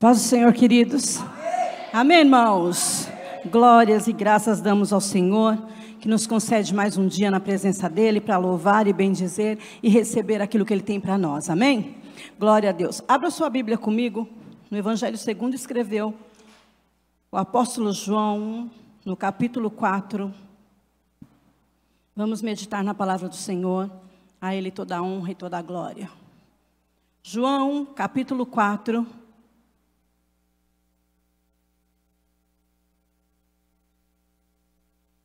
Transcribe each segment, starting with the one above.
Paz do Senhor, queridos. Amém. Amém, irmãos. Glórias e graças damos ao Senhor, que nos concede mais um dia na presença dEle para louvar e bendizer e receber aquilo que Ele tem para nós. Amém? Glória a Deus. Abra sua Bíblia comigo, no Evangelho segundo escreveu o apóstolo João, no capítulo 4. Vamos meditar na palavra do Senhor. A Ele toda a honra e toda a glória. João, capítulo 4.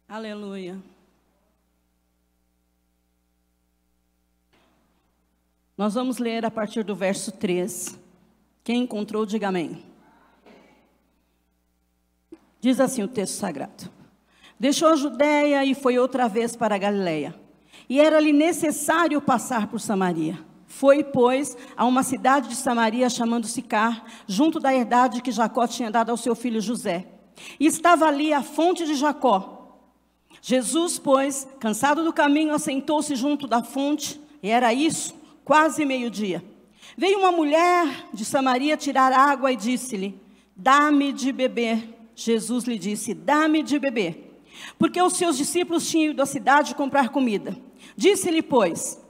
Aleluia. Nós vamos ler a partir do verso 3. Quem encontrou, diga amém. Diz assim o texto sagrado: Deixou a Judéia e foi outra vez para a Galiléia. E era-lhe necessário passar por Samaria. Foi, pois, a uma cidade de Samaria chamando Sicar, junto da herdade que Jacó tinha dado ao seu filho José. E estava ali a fonte de Jacó. Jesus, pois, cansado do caminho, assentou-se junto da fonte, e era isso, quase meio-dia. Veio uma mulher de Samaria tirar água e disse-lhe: Dá-me de beber. Jesus lhe disse: Dá-me de beber. Porque os seus discípulos tinham ido à cidade comprar comida. Disse-lhe, pois,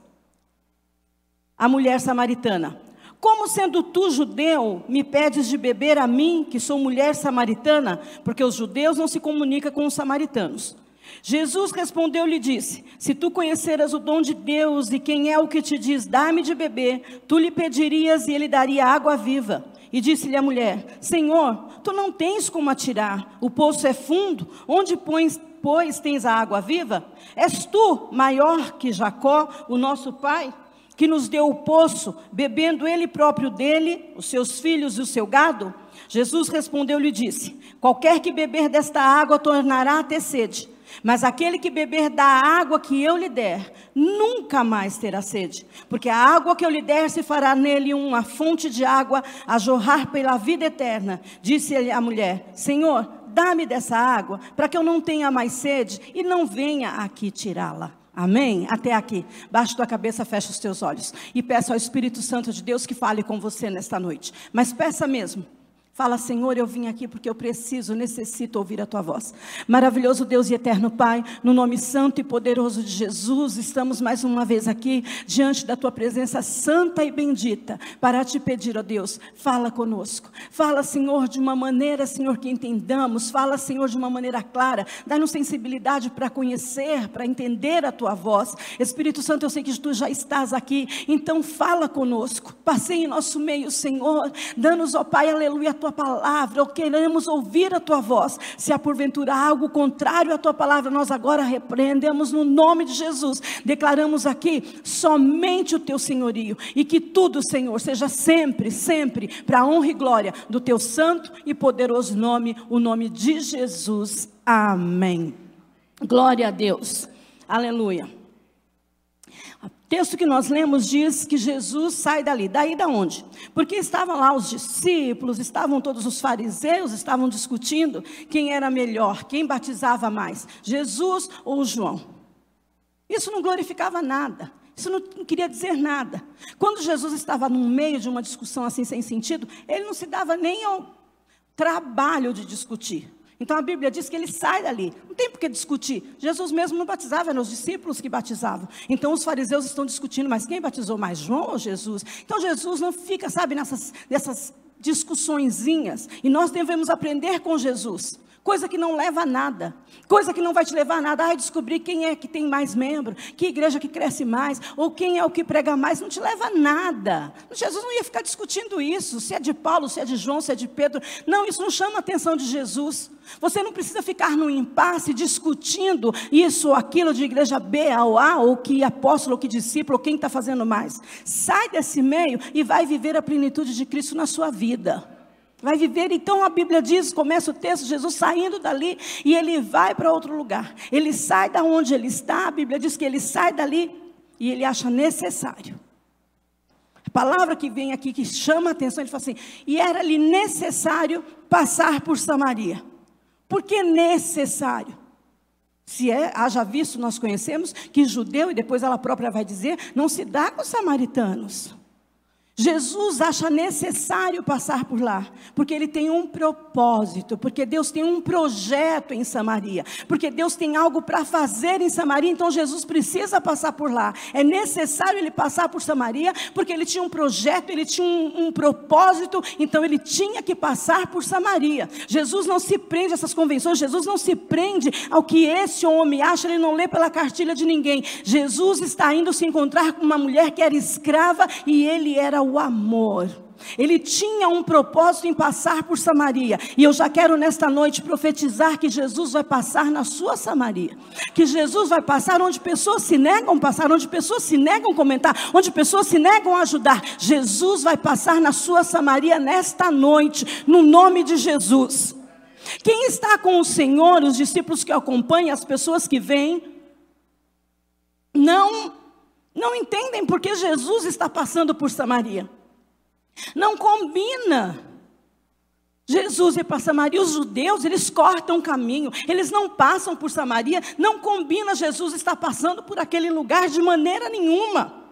a mulher samaritana: Como sendo tu judeu, me pedes de beber a mim, que sou mulher samaritana? Porque os judeus não se comunicam com os samaritanos. Jesus respondeu-lhe e disse: Se tu conheceras o dom de Deus e quem é o que te diz, dá-me de beber, tu lhe pedirias e ele daria água viva. E disse-lhe a mulher: Senhor, tu não tens como atirar, o poço é fundo, onde pões, pois tens a água viva? És tu maior que Jacó, o nosso pai? que nos deu o poço, bebendo ele próprio dele, os seus filhos e o seu gado? Jesus respondeu-lhe e disse: Qualquer que beber desta água tornará a ter sede, mas aquele que beber da água que eu lhe der, nunca mais terá sede, porque a água que eu lhe der se fará nele uma fonte de água a jorrar pela vida eterna. Disse-lhe a mulher: Senhor, dá-me dessa água, para que eu não tenha mais sede e não venha aqui tirá-la. Amém? Até aqui. Baixe tua cabeça, fecha os teus olhos. E peça ao Espírito Santo de Deus que fale com você nesta noite. Mas peça mesmo. Fala, Senhor, eu vim aqui porque eu preciso, necessito ouvir a tua voz. Maravilhoso Deus e eterno Pai, no nome santo e poderoso de Jesus, estamos mais uma vez aqui diante da tua presença santa e bendita para te pedir, ó Deus, fala conosco. Fala, Senhor, de uma maneira, Senhor, que entendamos. Fala, Senhor, de uma maneira clara. Dá-nos sensibilidade para conhecer, para entender a tua voz. Espírito Santo, eu sei que tu já estás aqui, então fala conosco. Passei em nosso meio, Senhor. Dá-nos, ó Pai, aleluia, a tua tua palavra, ou queremos ouvir a tua voz. Se há porventura algo contrário à tua palavra, nós agora repreendemos no nome de Jesus. Declaramos aqui somente o teu senhorio e que tudo, Senhor, seja sempre, sempre para a honra e glória do teu santo e poderoso nome, o nome de Jesus. Amém. Glória a Deus. Aleluia texto que nós lemos diz que Jesus sai dali. Daí da onde? Porque estavam lá os discípulos, estavam todos os fariseus, estavam discutindo quem era melhor, quem batizava mais, Jesus ou João. Isso não glorificava nada. Isso não queria dizer nada. Quando Jesus estava no meio de uma discussão assim sem sentido, ele não se dava nem ao trabalho de discutir. Então a Bíblia diz que ele sai dali. Não tem por que discutir. Jesus mesmo não batizava, eram os discípulos que batizavam. Então os fariseus estão discutindo, mas quem batizou mais, João ou Jesus? Então Jesus não fica, sabe, nessas, nessas discussõezinhas. E nós devemos aprender com Jesus coisa que não leva a nada, coisa que não vai te levar a nada. Ai, descobrir quem é que tem mais membro, que igreja que cresce mais, ou quem é o que prega mais, não te leva a nada. Jesus não ia ficar discutindo isso, se é de Paulo, se é de João, se é de Pedro. Não, isso não chama a atenção de Jesus. Você não precisa ficar no impasse discutindo isso ou aquilo de igreja B ou A, ou que apóstolo, ou que discípulo, ou quem está fazendo mais. Sai desse meio e vai viver a plenitude de Cristo na sua vida. Vai viver, então a Bíblia diz, começa o texto, Jesus saindo dali e ele vai para outro lugar. Ele sai da onde ele está, a Bíblia diz que ele sai dali e ele acha necessário. A palavra que vem aqui, que chama a atenção, ele fala assim: e era-lhe necessário passar por Samaria. Por que necessário? Se é, haja visto, nós conhecemos que judeu, e depois ela própria vai dizer, não se dá com os samaritanos. Jesus acha necessário passar por lá, porque ele tem um propósito, porque Deus tem um projeto em Samaria, porque Deus tem algo para fazer em Samaria, então Jesus precisa passar por lá. É necessário ele passar por Samaria, porque ele tinha um projeto, ele tinha um, um propósito, então ele tinha que passar por Samaria. Jesus não se prende a essas convenções, Jesus não se prende ao que esse homem acha, ele não lê pela cartilha de ninguém. Jesus está indo se encontrar com uma mulher que era escrava e ele era o amor. Ele tinha um propósito em passar por Samaria. E eu já quero nesta noite profetizar que Jesus vai passar na sua Samaria. Que Jesus vai passar onde pessoas se negam passar, onde pessoas se negam comentar, onde pessoas se negam ajudar. Jesus vai passar na sua Samaria nesta noite, no nome de Jesus. Quem está com o Senhor, os discípulos que acompanham, as pessoas que vêm, não não entendem porque Jesus está passando por Samaria. Não combina. Jesus ir para Samaria, os judeus, eles cortam o caminho, eles não passam por Samaria, não combina Jesus estar passando por aquele lugar de maneira nenhuma.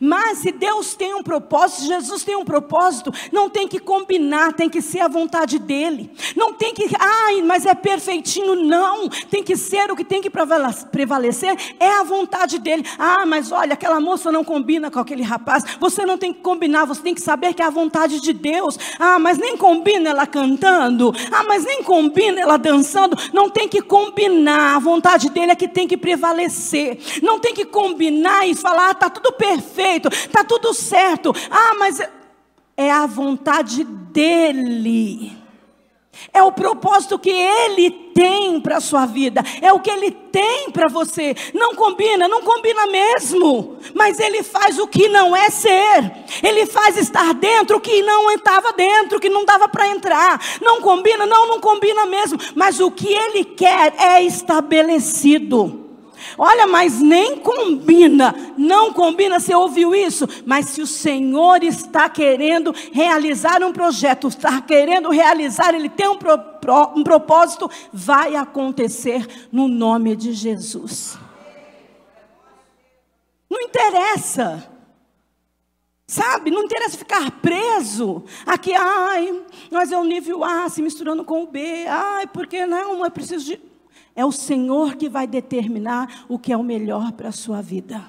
Mas se Deus tem um propósito, Jesus tem um propósito, não tem que combinar, tem que ser a vontade dele. Não tem que, ai, mas é perfeitinho, não. Tem que ser o que tem que prevalecer, é a vontade dele. Ah, mas olha, aquela moça não combina com aquele rapaz. Você não tem que combinar, você tem que saber que é a vontade de Deus. Ah, mas nem combina ela cantando. Ah, mas nem combina ela dançando. Não tem que combinar, a vontade dele é que tem que prevalecer. Não tem que combinar e falar, ah, tá tudo perfeito perfeito, está tudo certo. Ah, mas é a vontade dEle. É o propósito que Ele tem para a sua vida, é o que Ele tem para você. Não combina, não combina mesmo, mas Ele faz o que não é ser, Ele faz estar dentro o que não estava dentro, que não dava para entrar. Não combina, não, não combina mesmo, mas o que Ele quer é estabelecido. Olha, mas nem combina, não combina, você ouviu isso? Mas se o Senhor está querendo realizar um projeto, está querendo realizar, Ele tem um, pro, um propósito, vai acontecer no nome de Jesus. Não interessa. Sabe, não interessa ficar preso aqui, ai, mas é o nível A se misturando com o B, ai, porque não, é preciso de. É o Senhor que vai determinar o que é o melhor para a sua vida.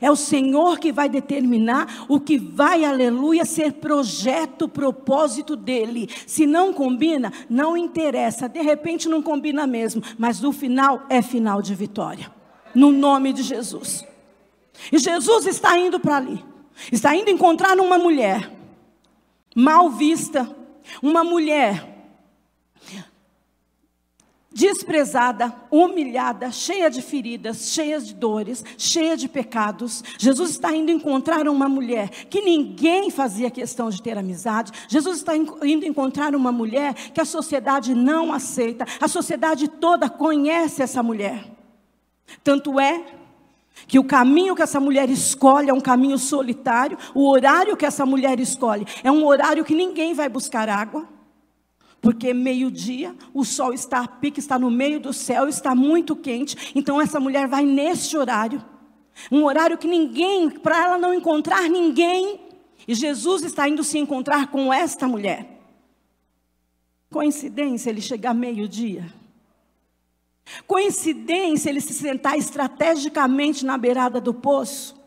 É o Senhor que vai determinar o que vai, aleluia, ser projeto, propósito dele. Se não combina, não interessa. De repente não combina mesmo, mas no final é final de vitória. No nome de Jesus. E Jesus está indo para ali. Está indo encontrar uma mulher mal vista, uma mulher desprezada, humilhada, cheia de feridas, cheia de dores, cheia de pecados. Jesus está indo encontrar uma mulher que ninguém fazia questão de ter amizade. Jesus está indo encontrar uma mulher que a sociedade não aceita. A sociedade toda conhece essa mulher. Tanto é que o caminho que essa mulher escolhe é um caminho solitário, o horário que essa mulher escolhe é um horário que ninguém vai buscar água. Porque meio-dia, o sol está a pique, está no meio do céu, está muito quente. Então essa mulher vai nesse horário. Um horário que ninguém, para ela não encontrar ninguém. E Jesus está indo se encontrar com esta mulher. Coincidência ele chegar meio-dia? Coincidência ele se sentar estrategicamente na beirada do poço?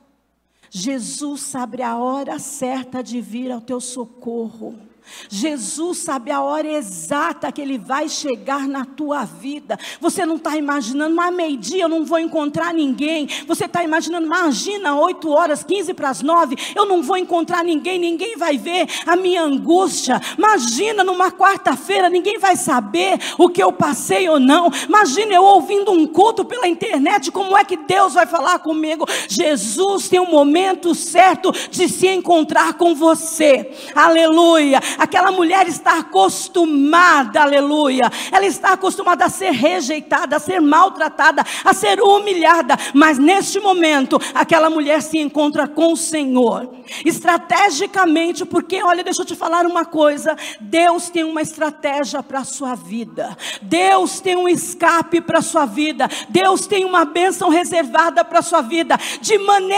Jesus sabe a hora certa de vir ao teu socorro. Jesus sabe a hora exata que Ele vai chegar na tua vida. Você não está imaginando, mas meio-dia eu não vou encontrar ninguém. Você está imaginando, imagina, 8 horas, 15 para as 9, eu não vou encontrar ninguém, ninguém vai ver a minha angústia. Imagina, numa quarta-feira, ninguém vai saber o que eu passei ou não. Imagina eu ouvindo um culto pela internet, como é que Deus vai falar comigo? Jesus tem um momento certo de se encontrar com você. Aleluia. Aquela mulher está acostumada, aleluia. Ela está acostumada a ser rejeitada, a ser maltratada, a ser humilhada. Mas neste momento, aquela mulher se encontra com o Senhor. Estrategicamente, porque, olha, deixa eu te falar uma coisa: Deus tem uma estratégia para a sua vida. Deus tem um escape para a sua vida. Deus tem uma bênção reservada para a sua vida. De maneira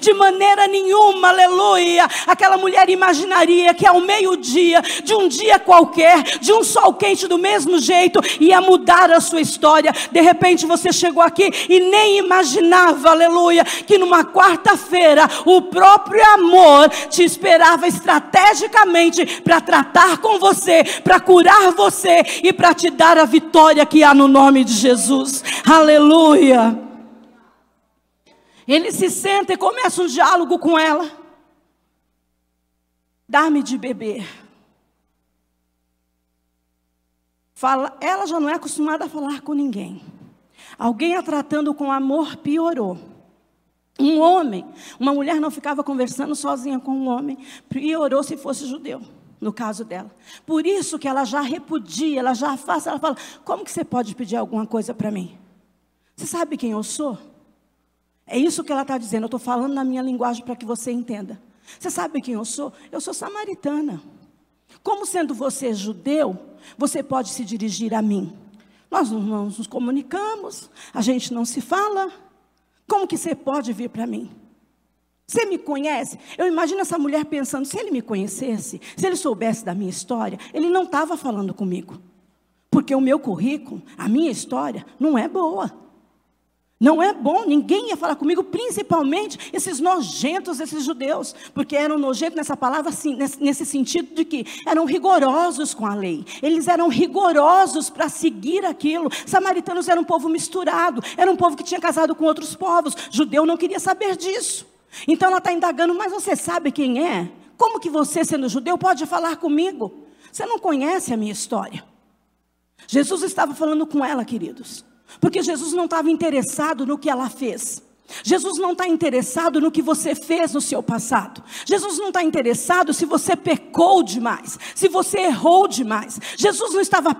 de maneira nenhuma, aleluia. Aquela mulher imaginaria que ao meio-dia, de um dia qualquer, de um sol quente do mesmo jeito, ia mudar a sua história. De repente você chegou aqui e nem imaginava, aleluia, que numa quarta-feira o próprio amor te esperava estrategicamente para tratar com você, para curar você e para te dar a vitória que há no nome de Jesus. Aleluia. Ele se senta e começa um diálogo com ela. Dá-me de beber. Fala, ela já não é acostumada a falar com ninguém. Alguém a tratando com amor piorou. Um homem, uma mulher não ficava conversando sozinha com um homem, piorou se fosse judeu, no caso dela. Por isso que ela já repudia, ela já afasta, ela fala: Como que você pode pedir alguma coisa para mim? Você sabe quem eu sou? É isso que ela está dizendo. Eu estou falando na minha linguagem para que você entenda. Você sabe quem eu sou? Eu sou samaritana. Como sendo você judeu, você pode se dirigir a mim. Nós não nos comunicamos, a gente não se fala. Como que você pode vir para mim? Você me conhece? Eu imagino essa mulher pensando: se ele me conhecesse, se ele soubesse da minha história, ele não estava falando comigo. Porque o meu currículo, a minha história, não é boa. Não é bom, ninguém ia falar comigo, principalmente esses nojentos, esses judeus, porque eram nojentos nessa palavra, assim, nesse, sentido de que eram rigorosos com a lei, eles eram rigorosos para seguir aquilo. Samaritanos eram um povo misturado, era um povo que tinha casado com outros povos, judeu não queria saber disso. Então ela está indagando, mas você sabe quem é? Como que você, sendo judeu, pode falar comigo? Você não conhece a minha história. Jesus estava falando com ela, queridos. Porque Jesus não estava interessado no que ela fez. Jesus não está interessado no que você fez no seu passado. Jesus não está interessado se você pecou demais, se você errou demais. Jesus não estava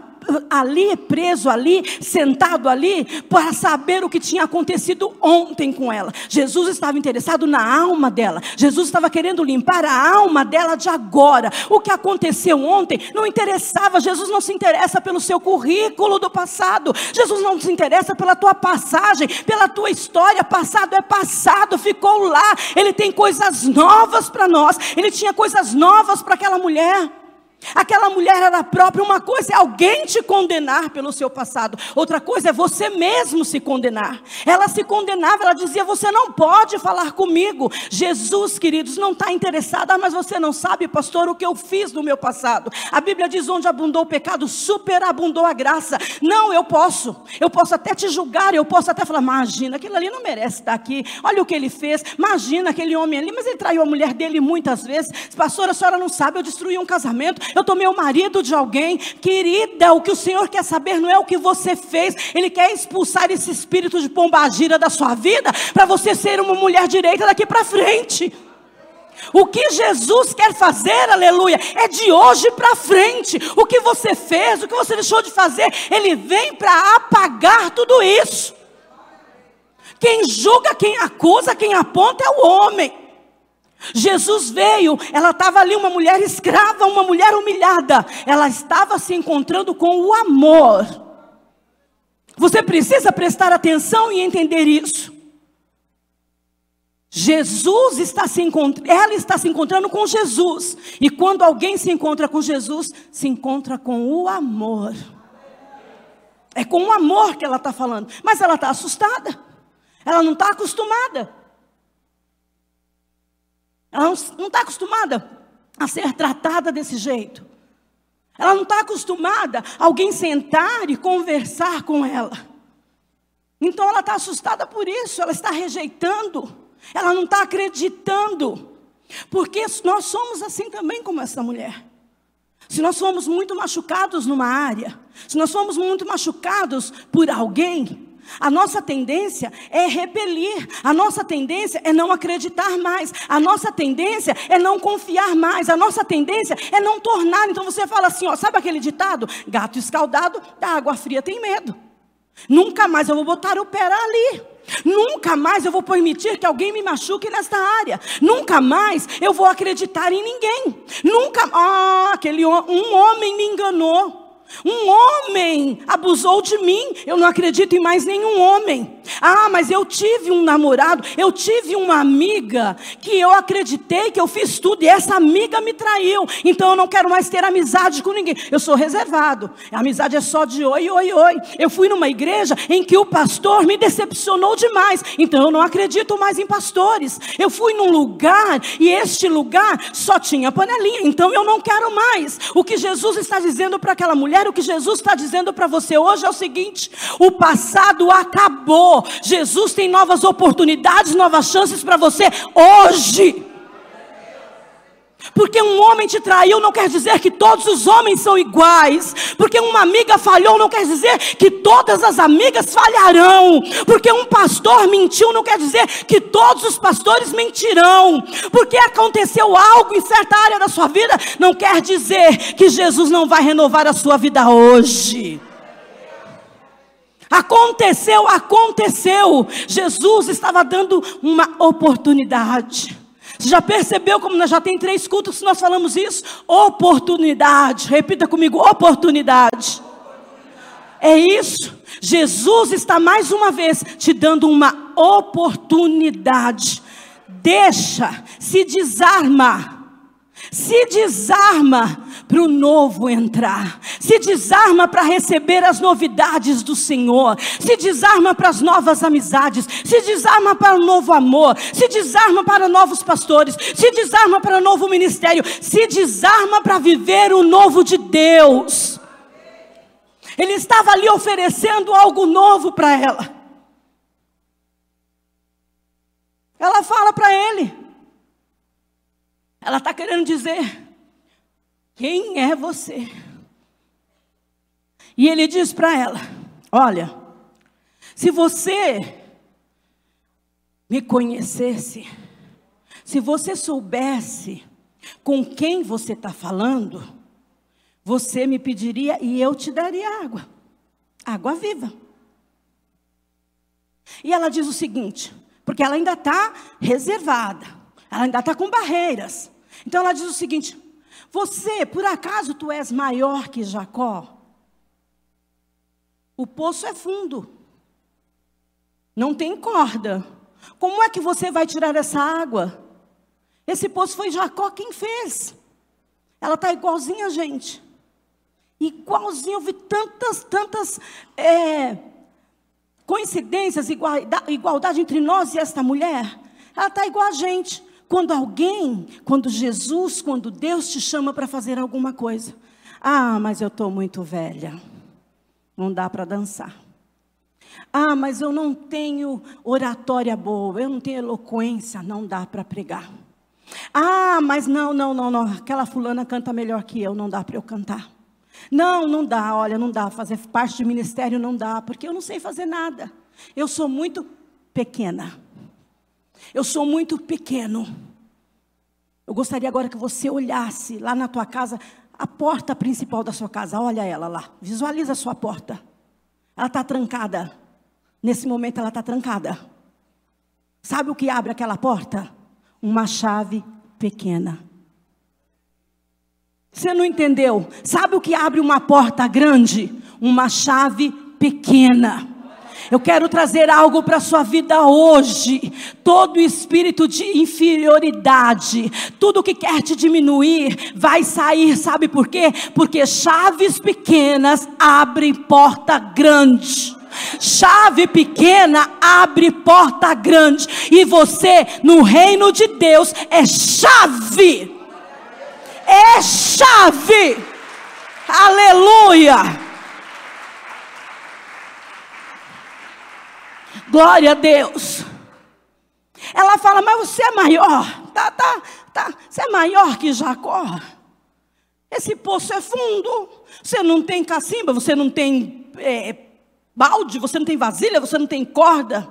ali, preso ali, sentado ali, para saber o que tinha acontecido ontem com ela. Jesus estava interessado na alma dela. Jesus estava querendo limpar a alma dela de agora. O que aconteceu ontem não interessava. Jesus não se interessa pelo seu currículo do passado. Jesus não se interessa pela tua passagem, pela tua história. Passado é passado, ficou lá. Ele tem coisas novas para nós. Ele tinha coisas novas para aquela mulher. Aquela mulher era própria. Uma coisa é alguém te condenar pelo seu passado, outra coisa é você mesmo se condenar. Ela se condenava, ela dizia: Você não pode falar comigo. Jesus, queridos, não está interessado, ah, mas você não sabe, pastor, o que eu fiz no meu passado. A Bíblia diz: Onde abundou o pecado, superabundou a graça. Não, eu posso, eu posso até te julgar, eu posso até falar: Imagina, aquilo ali não merece estar aqui, olha o que ele fez. Imagina aquele homem ali, mas ele traiu a mulher dele muitas vezes. Pastor, a senhora não sabe, eu destruí um casamento eu tomei o marido de alguém. Querida, o que o Senhor quer saber não é o que você fez, Ele quer expulsar esse espírito de pombagira da sua vida, para você ser uma mulher direita daqui para frente. O que Jesus quer fazer, aleluia, é de hoje para frente. O que você fez, o que você deixou de fazer, Ele vem para apagar tudo isso. Quem julga, quem acusa, quem aponta é o homem. Jesus veio, ela estava ali, uma mulher escrava, uma mulher humilhada. Ela estava se encontrando com o amor. Você precisa prestar atenção e entender isso. Jesus está se encontrando, ela está se encontrando com Jesus. E quando alguém se encontra com Jesus, se encontra com o amor. É com o amor que ela está falando. Mas ela está assustada. Ela não está acostumada. Ela não está acostumada a ser tratada desse jeito. Ela não está acostumada a alguém sentar e conversar com ela. Então ela está assustada por isso, ela está rejeitando, ela não está acreditando. Porque nós somos assim também como essa mulher. Se nós somos muito machucados numa área, se nós somos muito machucados por alguém, A nossa tendência é repelir, a nossa tendência é não acreditar mais, a nossa tendência é não confiar mais, a nossa tendência é não tornar. Então você fala assim, ó, sabe aquele ditado? Gato escaldado da água fria tem medo. Nunca mais eu vou botar o pé ali. Nunca mais eu vou permitir que alguém me machuque nesta área. Nunca mais eu vou acreditar em ninguém. Nunca, ah, aquele um homem me enganou. Um homem abusou de mim. Eu não acredito em mais nenhum homem. Ah, mas eu tive um namorado, eu tive uma amiga que eu acreditei que eu fiz tudo e essa amiga me traiu. Então eu não quero mais ter amizade com ninguém. Eu sou reservado. A amizade é só de oi, oi, oi. Eu fui numa igreja em que o pastor me decepcionou demais. Então eu não acredito mais em pastores. Eu fui num lugar e este lugar só tinha panelinha. Então eu não quero mais. O que Jesus está dizendo para aquela mulher mulher, o que Jesus está dizendo para você hoje é o seguinte: o passado acabou. Jesus tem novas oportunidades, novas chances para você hoje. Porque um homem te traiu não quer dizer que todos os homens são iguais. Porque uma amiga falhou não quer dizer que todas as amigas falharão. Porque um pastor mentiu não quer dizer que todos os pastores mentirão. Porque aconteceu algo em certa área da sua vida não quer dizer que Jesus não vai renovar a sua vida hoje. Aconteceu, aconteceu. Jesus estava dando uma oportunidade. Você já percebeu como nós já tem três cultos que nós falamos isso? Oportunidade. Repita comigo, oportunidade. É isso. Jesus está mais uma vez te dando uma oportunidade. Deixa, se desarma. Se desarma para o novo entrar, se desarma para receber as novidades do Senhor, se desarma para as novas amizades, se desarma para o novo amor, se desarma para novos pastores, se desarma para o novo ministério, se desarma para viver o novo de Deus. Ele estava ali oferecendo algo novo para ela. Ela fala para ele. Ela está querendo dizer: quem é você? E ele diz para ela: Olha, se você me conhecesse, se você soubesse com quem você está falando, você me pediria e eu te daria água, água viva. E ela diz o seguinte, porque ela ainda está reservada, ela ainda está com barreiras. Então ela diz o seguinte: você, por acaso, tu és maior que Jacó? O poço é fundo. Não tem corda. Como é que você vai tirar essa água? Esse poço foi Jacó quem fez. Ela está igualzinha a gente. Igualzinha, eu vi tantas, tantas é, coincidências, igualdade, entre nós e esta mulher. Ela está igual a gente. Quando alguém, quando Jesus, quando Deus te chama para fazer alguma coisa, ah, mas eu estou muito velha, não dá para dançar. Ah, mas eu não tenho oratória boa, eu não tenho eloquência, não dá para pregar. Ah, mas não, não, não, não, aquela fulana canta melhor que eu, não dá para eu cantar. Não, não dá, olha, não dá, fazer parte de ministério não dá, porque eu não sei fazer nada. Eu sou muito pequena. Eu sou muito pequeno. Eu gostaria agora que você olhasse lá na tua casa, a porta principal da sua casa, olha ela lá, visualiza a sua porta. Ela está trancada. Nesse momento ela está trancada. Sabe o que abre aquela porta? Uma chave pequena. Você não entendeu? Sabe o que abre uma porta grande? Uma chave pequena. Eu quero trazer algo para a sua vida hoje. Todo espírito de inferioridade, tudo que quer te diminuir, vai sair, sabe por quê? Porque chaves pequenas abrem porta grande. Chave pequena abre porta grande. E você, no reino de Deus, é chave. É chave. Aleluia. Glória a Deus. Ela fala, mas você é maior. Tá, tá, tá. Você é maior que Jacó. Esse poço é fundo. Você não tem cacimba, você não tem é, balde, você não tem vasilha, você não tem corda.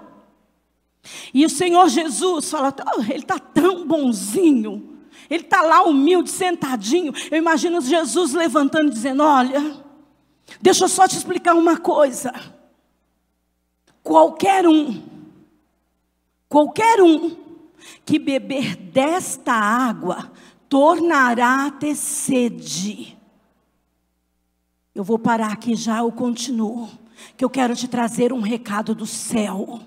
E o Senhor Jesus fala: oh, Ele está tão bonzinho, Ele está lá humilde, sentadinho. Eu imagino Jesus levantando e dizendo: Olha, deixa eu só te explicar uma coisa. Qualquer um, qualquer um que beber desta água tornará a ter sede. Eu vou parar aqui já, eu continuo, que eu quero te trazer um recado do céu.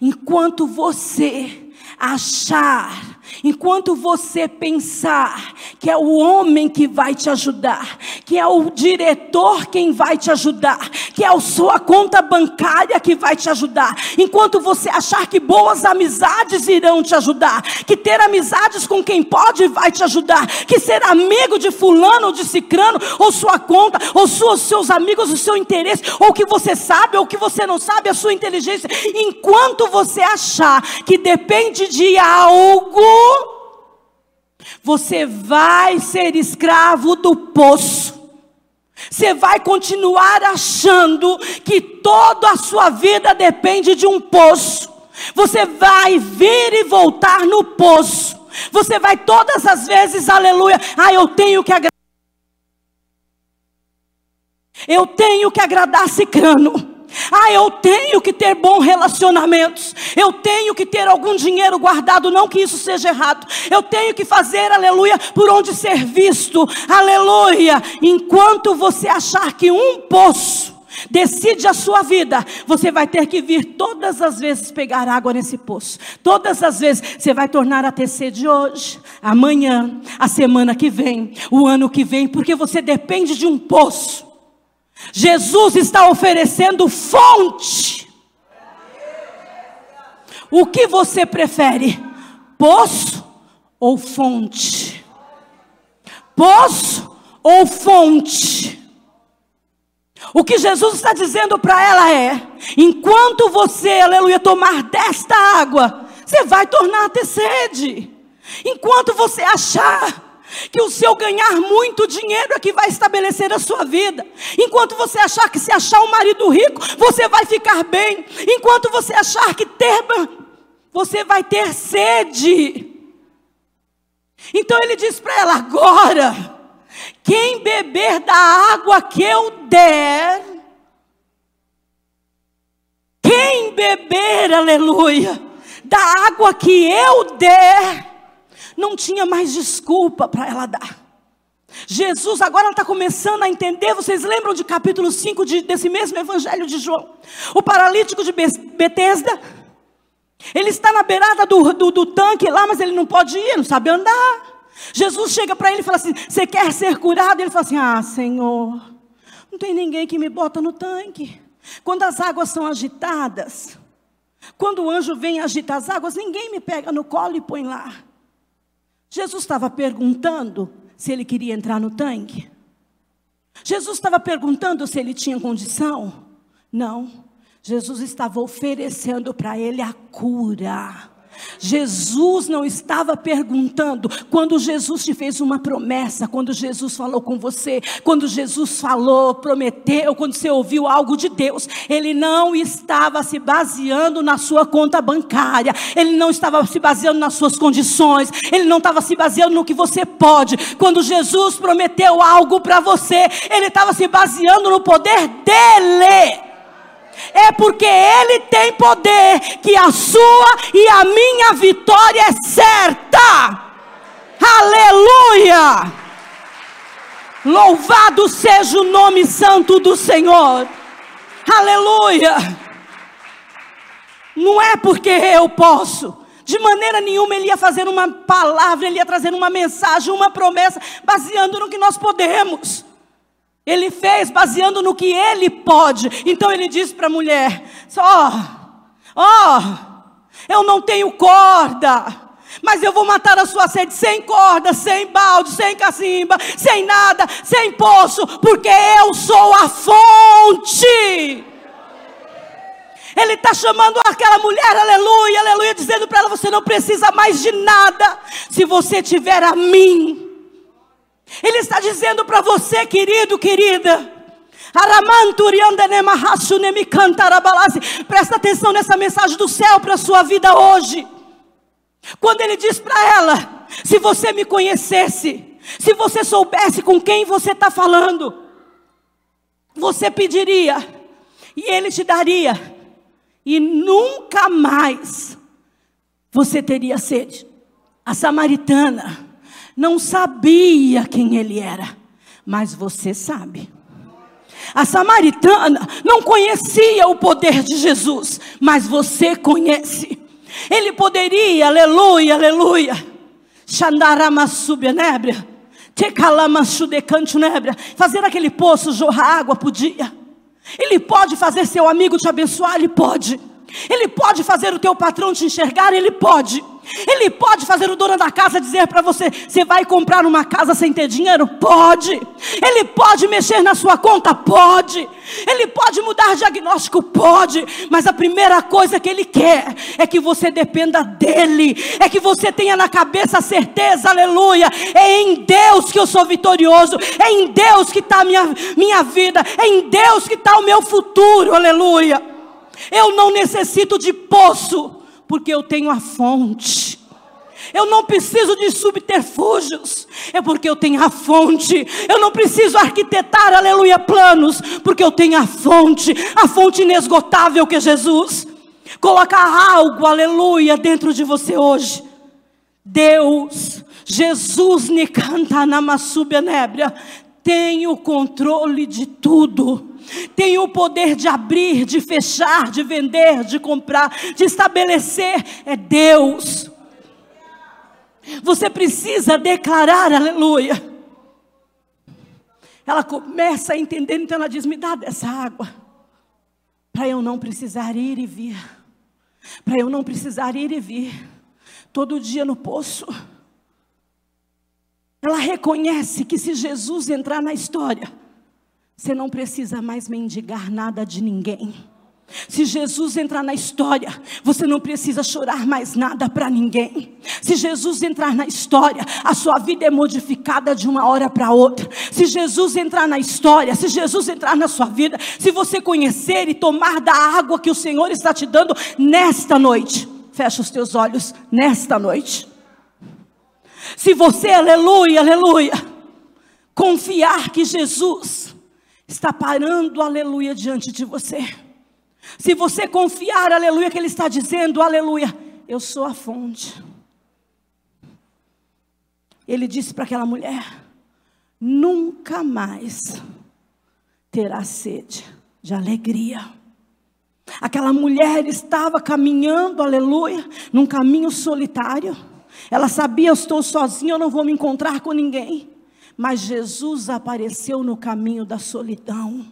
Enquanto você achar, enquanto você pensar que é o homem que vai te ajudar, que é o diretor quem vai te ajudar, que é a sua conta bancária que vai te ajudar, enquanto você achar que boas amizades irão te ajudar, que ter amizades com quem pode vai te ajudar, que ser amigo de fulano ou de cicrano, ou sua conta, ou suas, seus amigos, o seu interesse, ou o que você sabe, ou o que você não sabe, a sua inteligência, enquanto você achar que depende de algo, você vai ser escravo do poço. Você vai continuar achando que toda a sua vida depende de um poço. Você vai vir e voltar no poço. Você vai todas as vezes, aleluia. Ah, eu tenho que agradar. Eu tenho que agradar Cicrano. Ah, eu tenho que ter bons relacionamentos. Eu tenho que ter algum dinheiro guardado. Não que isso seja errado. Eu tenho que fazer, aleluia, por onde ser visto. Aleluia. Enquanto você achar que um poço decide a sua vida, você vai ter que vir todas as vezes pegar água nesse poço. Todas as vezes você vai tornar a ter sede hoje, amanhã, a semana que vem, o ano que vem, porque você depende de um poço. Jesus está oferecendo fonte. O que você prefere? Poço ou fonte? Poço ou fonte? O que Jesus está dizendo para ela é: enquanto você, aleluia, tomar desta água, você vai tornar a ter sede. Enquanto você achar que o seu ganhar muito dinheiro é que vai estabelecer a sua vida. Enquanto você achar que se achar um marido rico, você vai ficar bem. Enquanto você achar que ter, você vai ter sede. Então ele diz para ela: agora, quem beber da água que eu der, quem beber, aleluia, da água que eu der, não tinha mais desculpa para ela dar. Jesus agora está começando a entender. Vocês lembram de capítulo 5 de, desse mesmo evangelho de João? O paralítico de Betesda. Ele está na beirada do, do, do tanque lá, mas ele não pode ir, não sabe andar. Jesus chega para ele e fala assim: Você quer ser curado? Ele fala assim: Ah, Senhor, não tem ninguém que me bota no tanque. Quando as águas são agitadas, quando o anjo vem agitar as águas, ninguém me pega no colo e põe lá. Jesus estava perguntando se ele queria entrar no tanque. Jesus estava perguntando se ele tinha condição. Não. Jesus estava oferecendo para ele a cura. Jesus não estava perguntando quando Jesus te fez uma promessa, quando Jesus falou com você, quando Jesus falou, prometeu, quando você ouviu algo de Deus, ele não estava se baseando na sua conta bancária, ele não estava se baseando nas suas condições, ele não estava se baseando no que você pode. Quando Jesus prometeu algo para você, ele estava se baseando no poder dele é porque Ele tem poder que a sua e a minha vitória é certa. Aleluia! Louvado seja o nome santo do Senhor. Aleluia! Não é porque eu posso. De maneira nenhuma ele ia fazer uma palavra, ele ia trazer uma mensagem, uma promessa, baseando no que nós podemos. Ele fez baseando no que ele pode. Então ele disse para a mulher: Ó, oh, ó, oh, eu não tenho corda, mas eu vou matar a sua sede sem corda, sem balde, sem cacimba, sem nada, sem poço, porque eu sou a fonte. Ele está chamando aquela mulher, aleluia, aleluia, dizendo para ela: você não precisa mais de nada, se você tiver a mim. Ele está dizendo para você, querido, querida, Presta atenção nessa mensagem do céu para a sua vida hoje. Quando ele diz para ela: Se você me conhecesse, se você soubesse com quem você está falando, você pediria, e ele te daria, e nunca mais você teria sede. A samaritana não sabia quem ele era, mas você sabe. A samaritana não conhecia o poder de Jesus, mas você conhece. Ele poderia, aleluia, aleluia, Xandaramassubia fazer aquele poço jorrar água por dia. Ele pode fazer seu amigo te abençoar, ele pode. Ele pode fazer o teu patrão te enxergar, ele pode. Ele pode fazer o dono da casa dizer para você: você vai comprar uma casa sem ter dinheiro? Pode. Ele pode mexer na sua conta? Pode. Ele pode mudar diagnóstico? Pode. Mas a primeira coisa que ele quer é que você dependa dele, é que você tenha na cabeça a certeza, aleluia. É em Deus que eu sou vitorioso, é em Deus que está a minha, minha vida, é em Deus que está o meu futuro, aleluia. Eu não necessito de poço porque eu tenho a fonte. Eu não preciso de subterfúgios, é porque eu tenho a fonte. Eu não preciso arquitetar, aleluia, planos, porque eu tenho a fonte, a fonte inesgotável que é Jesus. Coloca algo, aleluia, dentro de você hoje. Deus, Jesus, Nikanta Namassubenébria, tem o controle de tudo tem o poder de abrir, de fechar, de vender, de comprar, de estabelecer, é Deus. Você precisa declarar, aleluia. Ela começa a entender, então ela diz: Me dá dessa água, para eu não precisar ir e vir, para eu não precisar ir e vir, todo dia no poço. Ela reconhece que se Jesus entrar na história, você não precisa mais mendigar nada de ninguém. Se Jesus entrar na história, você não precisa chorar mais nada para ninguém. Se Jesus entrar na história, a sua vida é modificada de uma hora para outra. Se Jesus entrar na história, se Jesus entrar na sua vida, se você conhecer e tomar da água que o Senhor está te dando nesta noite, fecha os teus olhos nesta noite. Se você, aleluia, aleluia, confiar que Jesus está parando, aleluia, diante de você. Se você confiar, aleluia, que Ele está dizendo, aleluia, eu sou a fonte. Ele disse para aquela mulher: nunca mais terá sede de alegria. Aquela mulher estava caminhando, aleluia, num caminho solitário. Ela sabia, eu estou sozinha, eu não vou me encontrar com ninguém. Mas Jesus apareceu no caminho da solidão.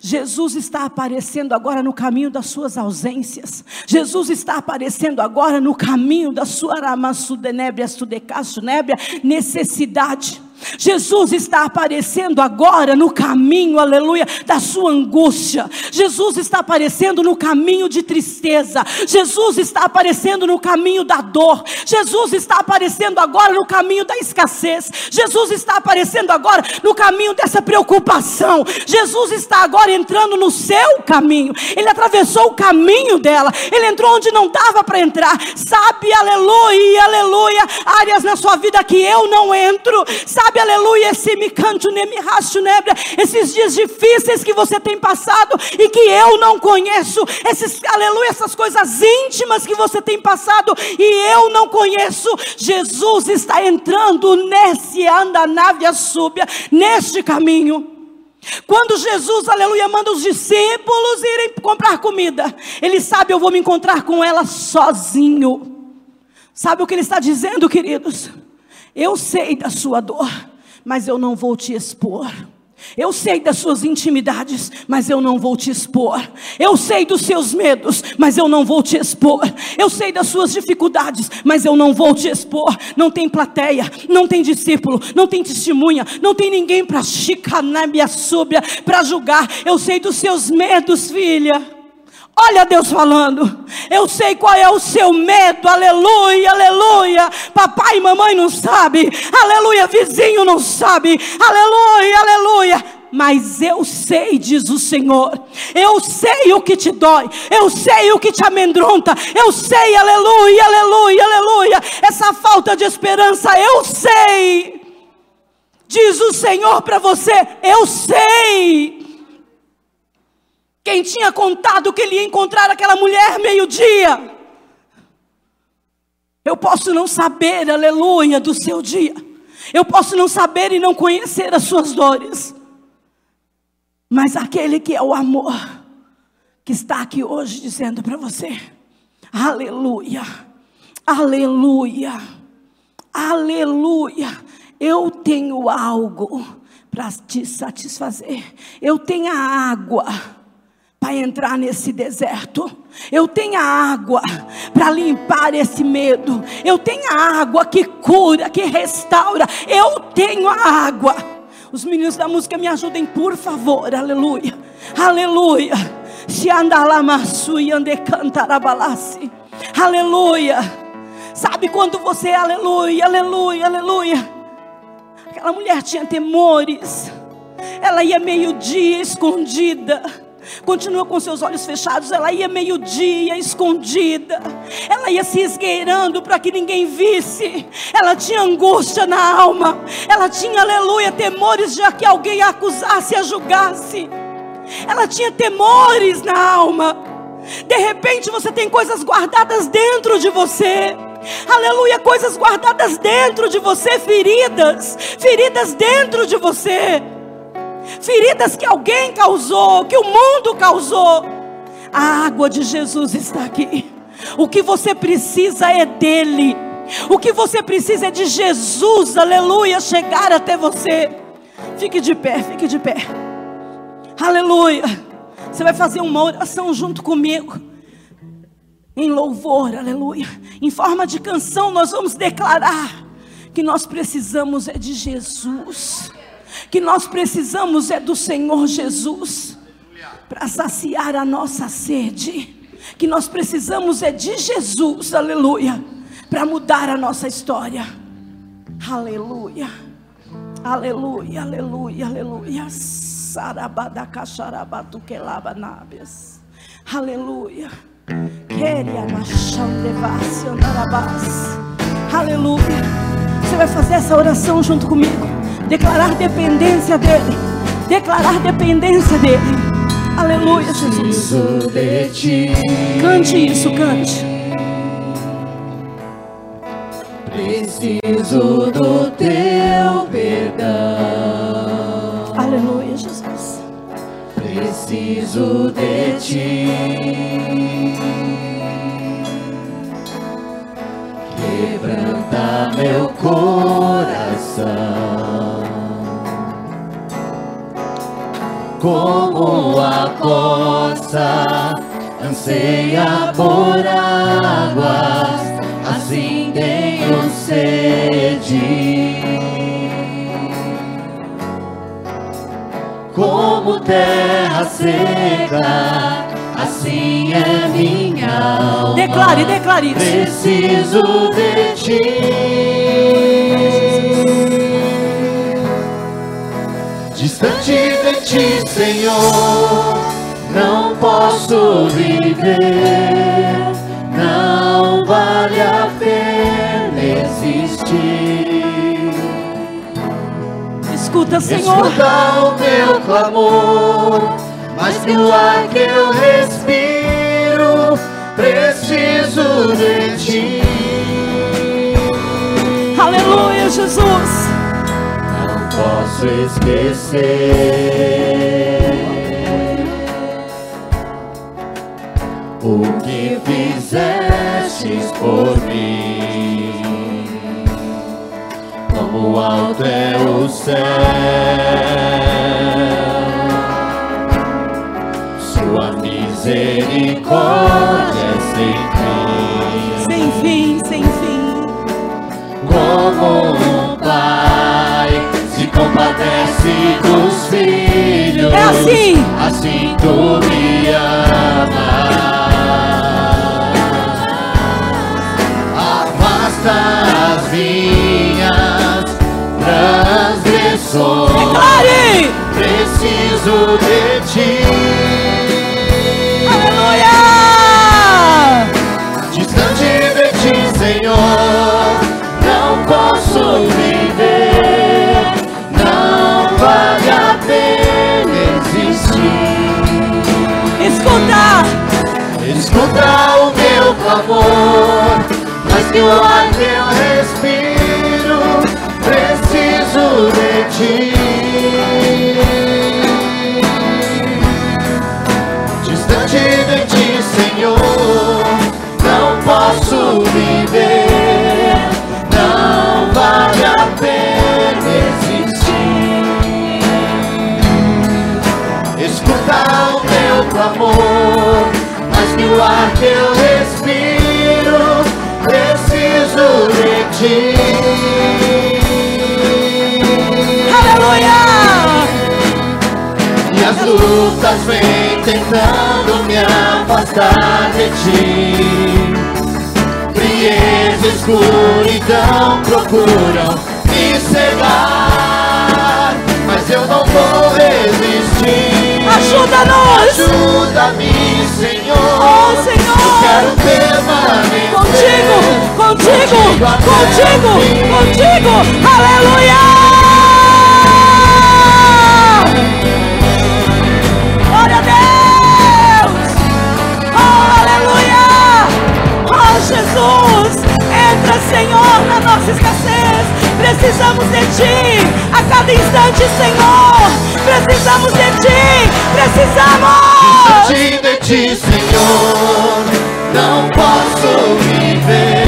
Jesus está aparecendo agora no caminho das suas ausências. Jesus está aparecendo agora no caminho da sua ramassudenébria, sudecassunébria, necessidade. Jesus está aparecendo agora no caminho, aleluia, da sua angústia. Jesus está aparecendo no caminho de tristeza. Jesus está aparecendo no caminho da dor. Jesus está aparecendo agora no caminho da escassez. Jesus está aparecendo agora no caminho dessa preocupação. Jesus está agora entrando no seu caminho. Ele atravessou o caminho dela. Ele entrou onde não dava para entrar. Sabe, aleluia, aleluia, áreas na sua vida que eu não entro. Sabe sabe, aleluia, esse me canto, me racho, nebra, esses dias difíceis que você tem passado e que eu não conheço, esses, aleluia, essas coisas íntimas que você tem passado e eu não conheço, Jesus está entrando nesse anda nave súbia, neste caminho. Quando Jesus, aleluia, manda os discípulos irem comprar comida, ele sabe, eu vou me encontrar com ela sozinho. Sabe o que ele está dizendo, queridos? Eu sei da sua dor, mas eu não vou te expor. Eu sei das suas intimidades, mas eu não vou te expor. Eu sei dos seus medos, mas eu não vou te expor. Eu sei das suas dificuldades, mas eu não vou te expor. Não tem plateia, não tem discípulo, não tem testemunha, não tem ninguém para chicanar súbia, para julgar. Eu sei dos seus medos, filha. Olha Deus falando. Eu sei qual é o seu medo. Aleluia, aleluia. Papai e mamãe não sabe. Aleluia, vizinho não sabe. Aleluia, aleluia. mas eu sei, diz o Senhor. Eu sei o que te dói, eu sei o que te amedronta, eu sei, aleluia, aleluia, aleluia. Essa falta de esperança, eu sei. Diz o Senhor para você: Eu sei. Quem tinha contado que ele ia encontrar aquela mulher meio-dia? Eu posso não saber, aleluia, do seu dia. Eu posso não saber e não conhecer as suas dores. Mas aquele que é o amor, que está aqui hoje dizendo para você: Aleluia, Aleluia, Aleluia. Eu tenho algo para te satisfazer. Eu tenho a água para entrar nesse deserto. Eu tenho a água para limpar esse medo. Eu tenho a água que cura, que restaura. Eu tenho a água. Os meninos da música me ajudem, por favor. Aleluia. Aleluia. Se. Aleluia. Sabe quando você, aleluia, aleluia, aleluia. Aquela mulher tinha temores. Ela ia meio-dia escondida. Continua com seus olhos fechados. Ela ia meio-dia escondida. Ela ia se esgueirando para que ninguém visse. Ela tinha angústia na alma. Ela tinha, aleluia, temores de que alguém a acusasse, a julgasse. Ela tinha temores na alma. De repente você tem coisas guardadas dentro de você. Aleluia, coisas guardadas dentro de você, feridas, feridas dentro de você feridas que alguém causou, que o mundo causou. A água de Jesus está aqui. O que você precisa é dele. O que você precisa é de Jesus, aleluia, chegar até você. Fique de pé, fique de pé. Aleluia. Você vai fazer uma oração junto comigo. Em louvor, aleluia. Em forma de canção, nós vamos declarar que nós precisamos é de Jesus que nós precisamos é do Senhor Jesus para saciar a nossa sede. Que nós precisamos é de Jesus, aleluia, para mudar a nossa história. Aleluia. Aleluia, aleluia, aleluia. Sarabada cacharabatu quelaba nábias. Aleluia. Queria machão andarabás. Aleluia. Você vai fazer essa oração junto comigo declarar dependência dEle, declarar dependência dEle. Aleluia, Jesus. De ti. Cante isso, cante. Preciso do teu perdão. Aleluia, Jesus. Preciso de ti. Quebranta meu coração. Como a costa anseia por águas, assim tenho sede. Como terra seca, assim é minha alma. Declare, declare. Preciso de ti. Distante ti, Senhor, não posso viver. Não vale a pena existir. Escuta, Senhor. Escuta o meu clamor, mas no ar que eu respiro, preciso de ti. Aleluia, Jesus posso esquecer o que fizestes por mim. Como alto é o céu, sua misericórdia é sem fim. Sem fim, sem fim. Como compadece dos filhos. É assim. Assim tu me amas. Afasta as minhas transgressões. Declare. Preciso de ti. Aleluia! Distante de ti, Senhor, Escuta o meu clamor, mas que o ar que eu respiro, preciso de ti. Ti. Aleluia! E as lutas vêm tentando me afastar de ti. Frieza, e escuridão procuram me cegar, mas eu não vou resistir. Ajuda-nos! Ajuda-me, Senhor. Oh, Eu Senhor! quero permanecer Contigo, contigo, contigo, contigo! Aleluia! Glória a Deus! Oh, aleluia! Oh, Jesus! Entra, Senhor, na nossa escassez. Precisamos de Ti a cada instante, Senhor. Precisamos de Ti. Precisamos! Distante de ti, Senhor, não posso viver.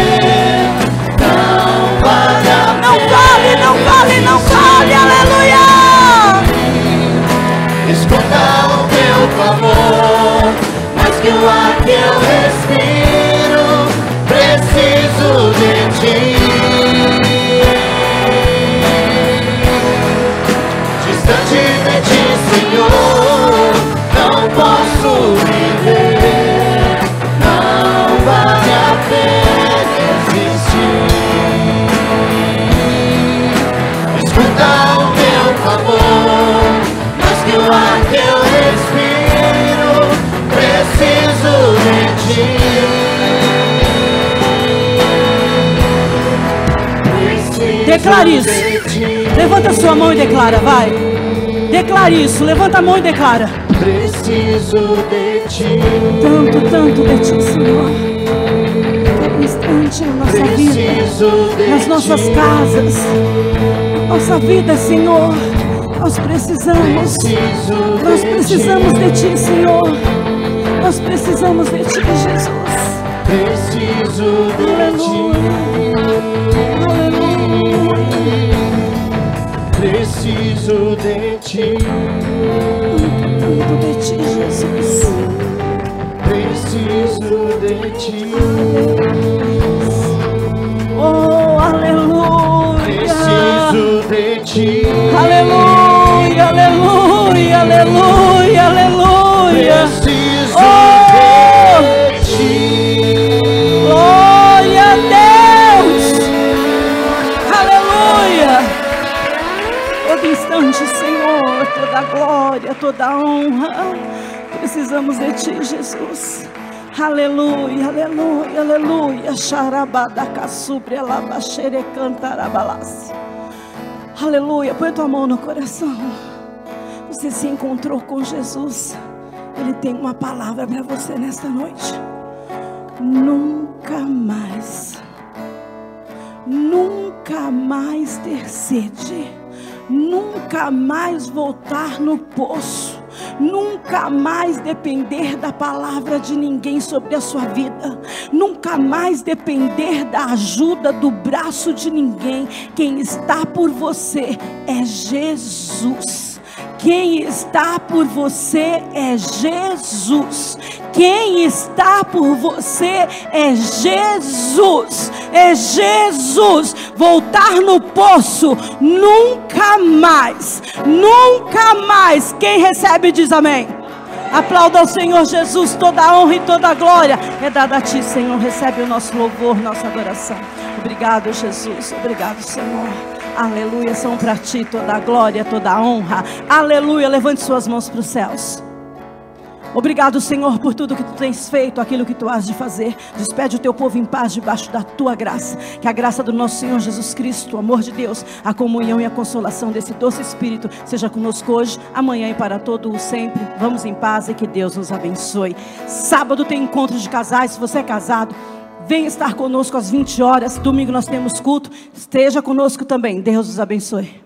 Declara, vai. Declare isso, levanta a mão e declara. Preciso de ti. Tanto, tanto de ti, Senhor. Cada instante na nossa vida, Preciso de nas nossas ti. casas, nossa vida, Senhor. Nós precisamos, Preciso nós de precisamos ti. de ti, Senhor. Nós precisamos de ti, Jesus. Preciso de Aleluia. ti. Preciso de ti. De ti, Jesus. Preciso de ti. Oh, toda honra. Precisamos de Ti, Jesus. Aleluia, aleluia, aleluia. Xarabada caçubre alabaxere cantarabalas. Aleluia. Põe tua mão no coração. Você se encontrou com Jesus. Ele tem uma palavra para você nesta noite. Nunca mais, nunca mais ter sede, nunca mais voltar no poço, nunca mais depender da palavra de ninguém sobre a sua vida, nunca mais depender da ajuda do braço de ninguém. Quem está por você é Jesus. Quem está por você é Jesus. Quem está por você é Jesus. É Jesus. Voltar no poço nunca mais. Nunca mais. Quem recebe diz amém. Aplauda ao Senhor Jesus, toda a honra e toda a glória é dada a Ti, Senhor. Recebe o nosso louvor, nossa adoração. Obrigado, Jesus. Obrigado, Senhor. Aleluia, são para ti toda a glória, toda a honra. Aleluia, levante suas mãos para os céus. Obrigado, Senhor, por tudo que tu tens feito, aquilo que tu has de fazer. Despede o teu povo em paz debaixo da tua graça. Que a graça do nosso Senhor Jesus Cristo, o amor de Deus, a comunhão e a consolação desse doce Espírito seja conosco hoje, amanhã e para todo o sempre. Vamos em paz e que Deus nos abençoe. Sábado tem encontro de casais. Se você é casado, Venha estar conosco às 20 horas. Domingo nós temos culto. Esteja conosco também. Deus os abençoe.